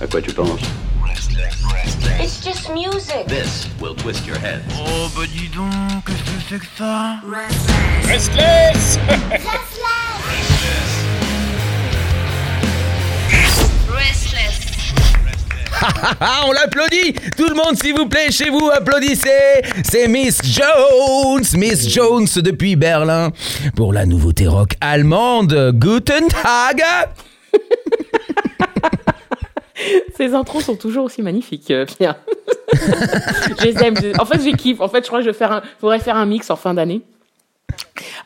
À quoi tu penses It's just music. This will twist your head. Oh bah dis donc, qu'est-ce que c'est que ça Restless Restless. Ah, on l'applaudit Tout le monde, s'il vous plaît, chez vous, applaudissez C'est Miss Jones Miss Jones depuis Berlin pour la nouveauté rock allemande Guten Tag Ces intros sont toujours aussi magnifiques, euh, Pierre. je les aime. En fait, je kiffe. En fait, je crois que je vais faire un, faudrait faire un mix en fin d'année.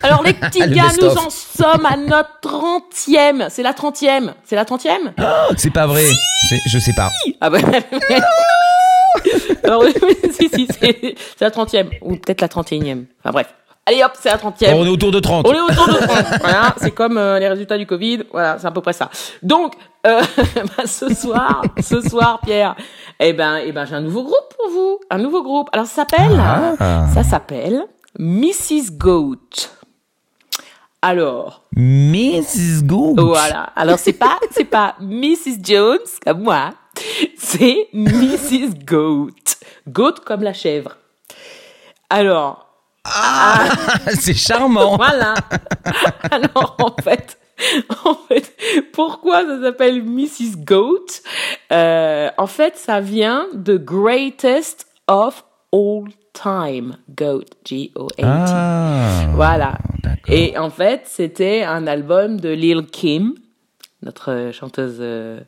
Alors, les petits Le gars, nous en sommes à notre 30e. C'est la 30e. C'est la 30e C'est pas vrai Je sais pas. Ah bah. Alors, si, si, c'est la 30e. Ou peut-être la 31e. Enfin, bref. Allez hop, c'est la 30e. Bon, on est autour de 30. On est autour de 30. voilà, c'est comme euh, les résultats du Covid. Voilà, c'est à peu près ça. Donc, euh, bah, ce soir, ce soir, Pierre, eh ben, eh ben, j'ai un nouveau groupe pour vous. Un nouveau groupe. Alors, ça s'appelle, Ah. ça s'appelle Mrs. Goat. Alors, Mrs. Goat voilà. Alors, c'est pas, c'est pas Mrs. Jones, comme moi. C'est Mrs. Goat. Goat comme la chèvre. Alors, C'est charmant Voilà. Alors en fait, en fait, pourquoi ça s'appelle Mrs. Goat? Euh, En fait, ça vient de Greatest of All Time. Goat, G-O-A-T. Ah Voilà. Et en fait, c'était un album de Lil Kim, notre chanteuse euh,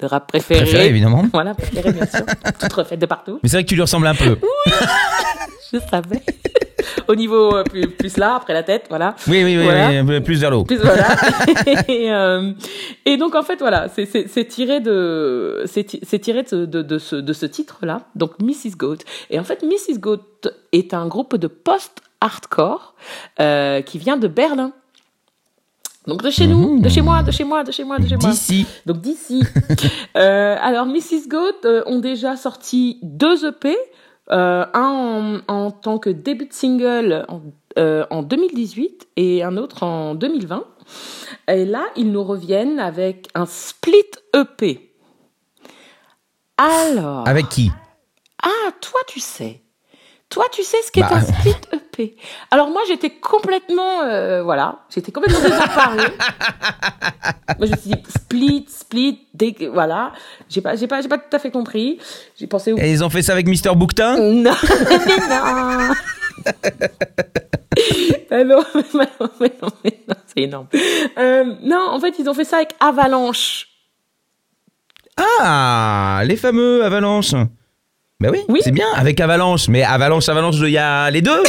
de rap préférée. Préférée, évidemment. Voilà, préférée bien sûr. Toute refaite de partout. Mais c'est vrai que tu lui ressembles un peu. Je savais. Au niveau euh, plus, plus là, après la tête, voilà. Oui, oui, oui, Voilà. oui, plus vers l'eau. Plus voilà. et, euh, et donc en fait voilà, c'est tiré de c'est ti- c'est tiré de, de, de ce de ce titre là. Donc Mrs Goat. Et en fait Mrs Goat est un groupe de post hardcore euh, qui vient de Berlin. Donc de chez nous, de chez moi, de chez moi, de chez moi, de chez moi. D'ici. Donc d'ici. Euh, alors Mrs Goat euh, ont déjà sorti deux EP, euh, un en, en tant que début de single en, en 2018 et un autre en 2020. Et là, ils nous reviennent avec un split EP. Alors, Avec qui? Ah, toi tu sais. Toi, tu sais ce qu'est Bah. un split EP. Alors moi, j'étais complètement, euh, voilà, j'étais complètement désemparée. moi, je me suis dit split, split, dé- voilà. J'ai pas, j'ai pas, j'ai pas tout à fait compris. J'ai pensé au Et ils ont fait ça avec Mister Bouquetin? Non, non. Non, mais non, mais non, mais non, c'est énorme. Euh, non, en fait, ils ont fait ça avec Avalanche. Ah, les fameux Avalanche. Ben oui, Oui. c'est bien, avec Avalanche. Mais Avalanche, Avalanche, il y a les deux.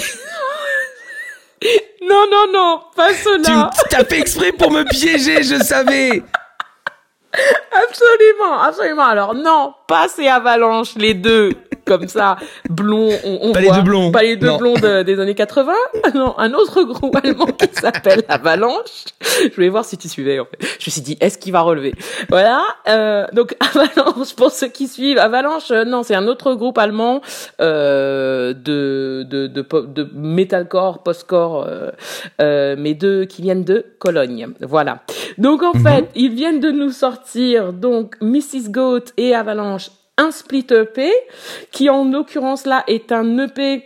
Non, non, non, pas tu cela. as fait exprès pour me piéger, je savais. Absolument, absolument. Alors non, pas ces avalanches, les deux, comme ça, blonds. On, on Pas les deux blonds. Pas les deux Non. blonds de- des années 80. Non, un autre groupe allemand qui s'appelle Avalanche. Je voulais voir si tu suivais. En fait. Je me suis dit, est-ce qu'il va relever? Voilà. Euh, donc Avalanche, pour ceux qui suivent, Avalanche, euh, non, c'est un autre groupe allemand euh, de de de, de metalcore, postcore, euh, euh, mais deux qui viennent de Cologne. Voilà. Donc en fait, ils viennent de nous sortir donc Mrs Goat et Avalanche un split EP qui en l'occurrence là est un EP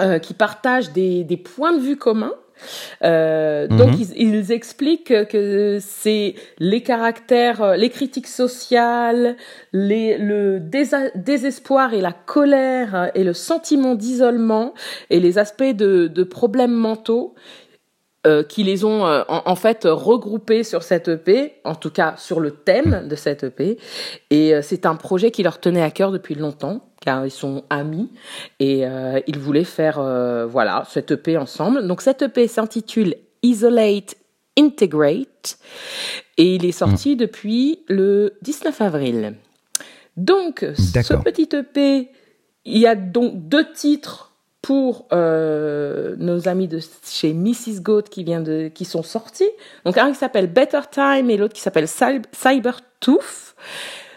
euh, qui partage des, des points de vue communs. Euh, Donc ils, ils expliquent que c'est les caractères, euh, les critiques sociales, les, le désespoir et la colère et le sentiment d'isolement et les aspects de, de problèmes mentaux euh, qui les ont euh, en, en fait regroupés sur cette EP, en tout cas sur le thème de cette EP. Et euh, c'est un projet qui leur tenait à cœur depuis longtemps, car ils sont amis et ils voulaient faire voilà cette EP ensemble. Donc cette EP s'intitule Isolate Integrate et il est sorti depuis le 19 avril. Donc ce petit EP, il y a donc deux titres pour euh, nos amis de chez Mrs Goat qui vient qui sont sortis. Donc un qui s'appelle Better Time et l'autre qui s'appelle Cyber Cybertooth.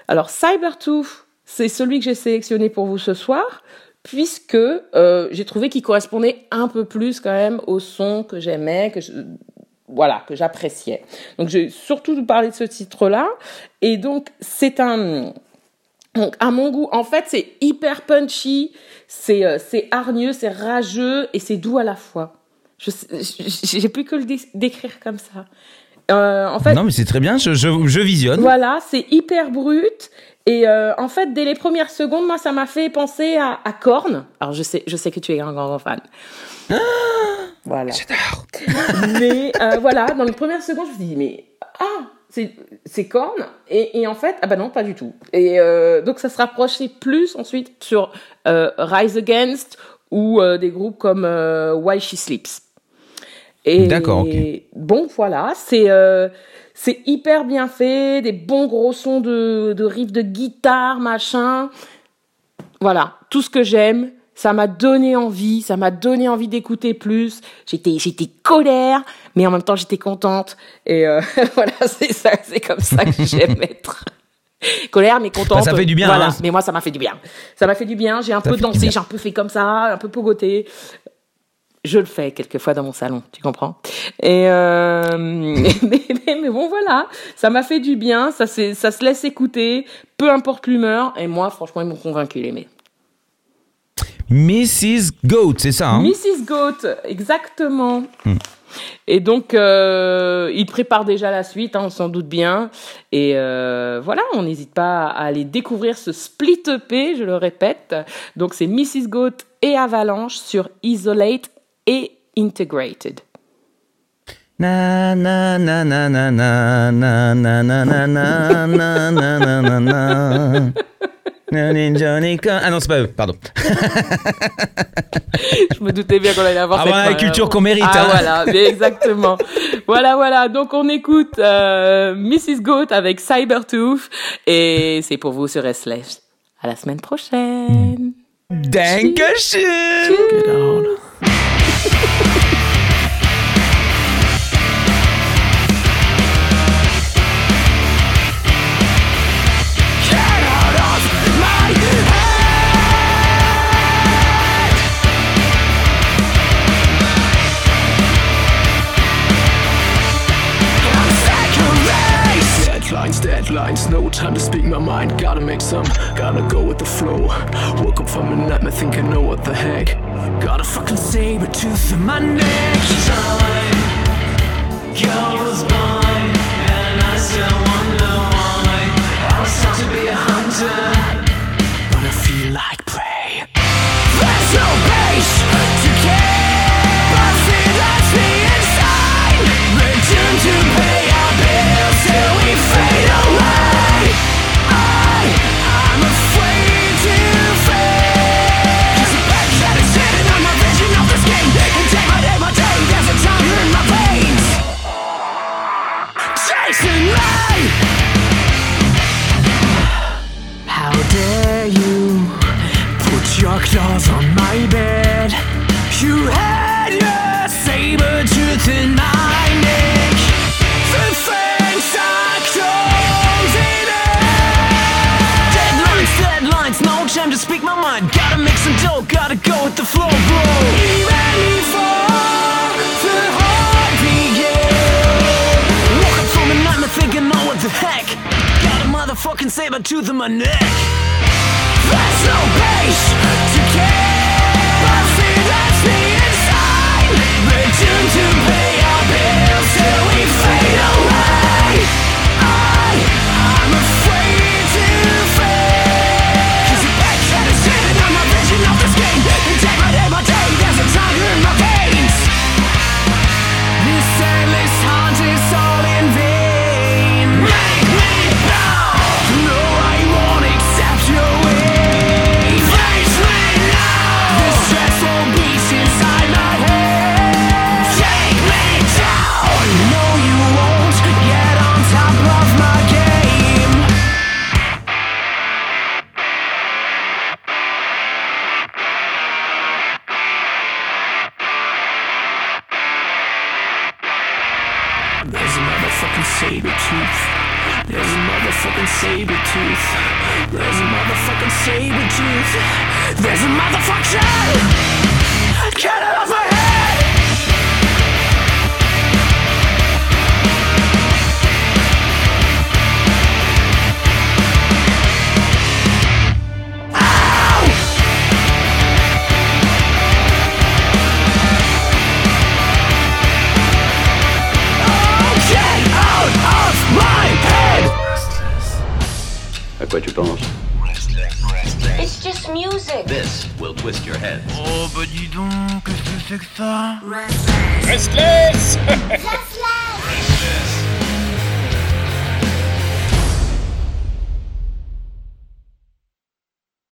Alors Cybertooth, c'est celui que j'ai sélectionné pour vous ce soir puisque euh, j'ai trouvé qu'il correspondait un peu plus quand même au son que j'aimais, que voilà, que j'appréciais. Donc, j'ai surtout parler de ce titre-là. Et donc, c'est un, donc, à mon goût, en fait, c'est hyper punchy, c'est euh, c'est hargneux, c'est rageux et c'est doux à la fois. Je j'ai plus que le dé- décrire comme ça. Euh, en fait, Non, mais c'est très bien, je, je, je visionne. voilà, c'est hyper brut. Et euh, en fait, dès les premières secondes, moi, ça m'a fait penser à, à Korn. Alors, je sais, je sais que tu es un grand, grand fan. voilà. J'adore. Mais voilà, dans les premières secondes, je me suis dit, mais ah, c'est c'est Korn. Et, et en fait, ah bah non, pas du tout. Et euh, donc, ça se rapprochait plus ensuite sur euh, Rise Against ou euh, des groupes comme Why She Sleeps. Et D'accord, ok. Bon, voilà, c'est c'est hyper bien fait, des bons gros sons de, de riffs de guitare, machin. Voilà, tout ce que j'aime. Ça m'a donné envie, ça m'a donné envie d'écouter plus. J'étais, j'étais colère, mais en même temps j'étais contente. Et euh, voilà, c'est ça, c'est comme ça que j'aime être. Colère, mais contente. Bah, ça fait du bien, Voilà, hein. mais moi ça m'a fait du bien. Ça m'a fait du bien. J'ai un Ça peu dansé, j'ai un peu fait comme ça, un peu pogoté. Je le fais quelquefois dans mon salon, tu comprends? Et euh, mais, mais- mais bon voilà, ça m'a fait du bien, ça, ça se laisse écouter, peu importe l'humeur. Et moi, franchement, ils m'ont convaincu les mecs. Mrs. Goat, c'est ça, hein Mrs. Goat, exactement. Et donc, euh, il prépare déjà la suite, hein, on s'en doute bien. Et euh, voilà, on n'hésite pas à aller découvrir ce split EP, je le répète. Donc, c'est Mrs. Goat et Avalanche sur Isolate et Integrated ah non, c'est pas eux, pardon. Je me doutais bien qu'on allait avoir ah, cette voilà, la culture qu'on mérite. Ah hein. voilà, mais exactement. voilà, voilà. Donc on écoute euh, Mrs. Goat avec Cybertooth et c'est pour vous sur SLS. À la semaine prochaine. Dankeschön. Woke up from a nightmare thinking, know what the heck. Got a fucking saber tooth in my neck. Time goes by, and I still wonder why. I was taught to be a hunter, but I feel like prey. There's no base to mind. Gotta make some dough, gotta go with the flow, bro. Even before the heart began. Woke up from a nightmare thinking, oh, what the heck? Got a motherfucking saber tooth in my neck. There's no base to keep us in that's me inside. There's a motherfucker Get it off my head. À quoi tu penses It's just music. This will twist your head. Oh bah dis donc, qu'est-ce que c'est que ça? Restless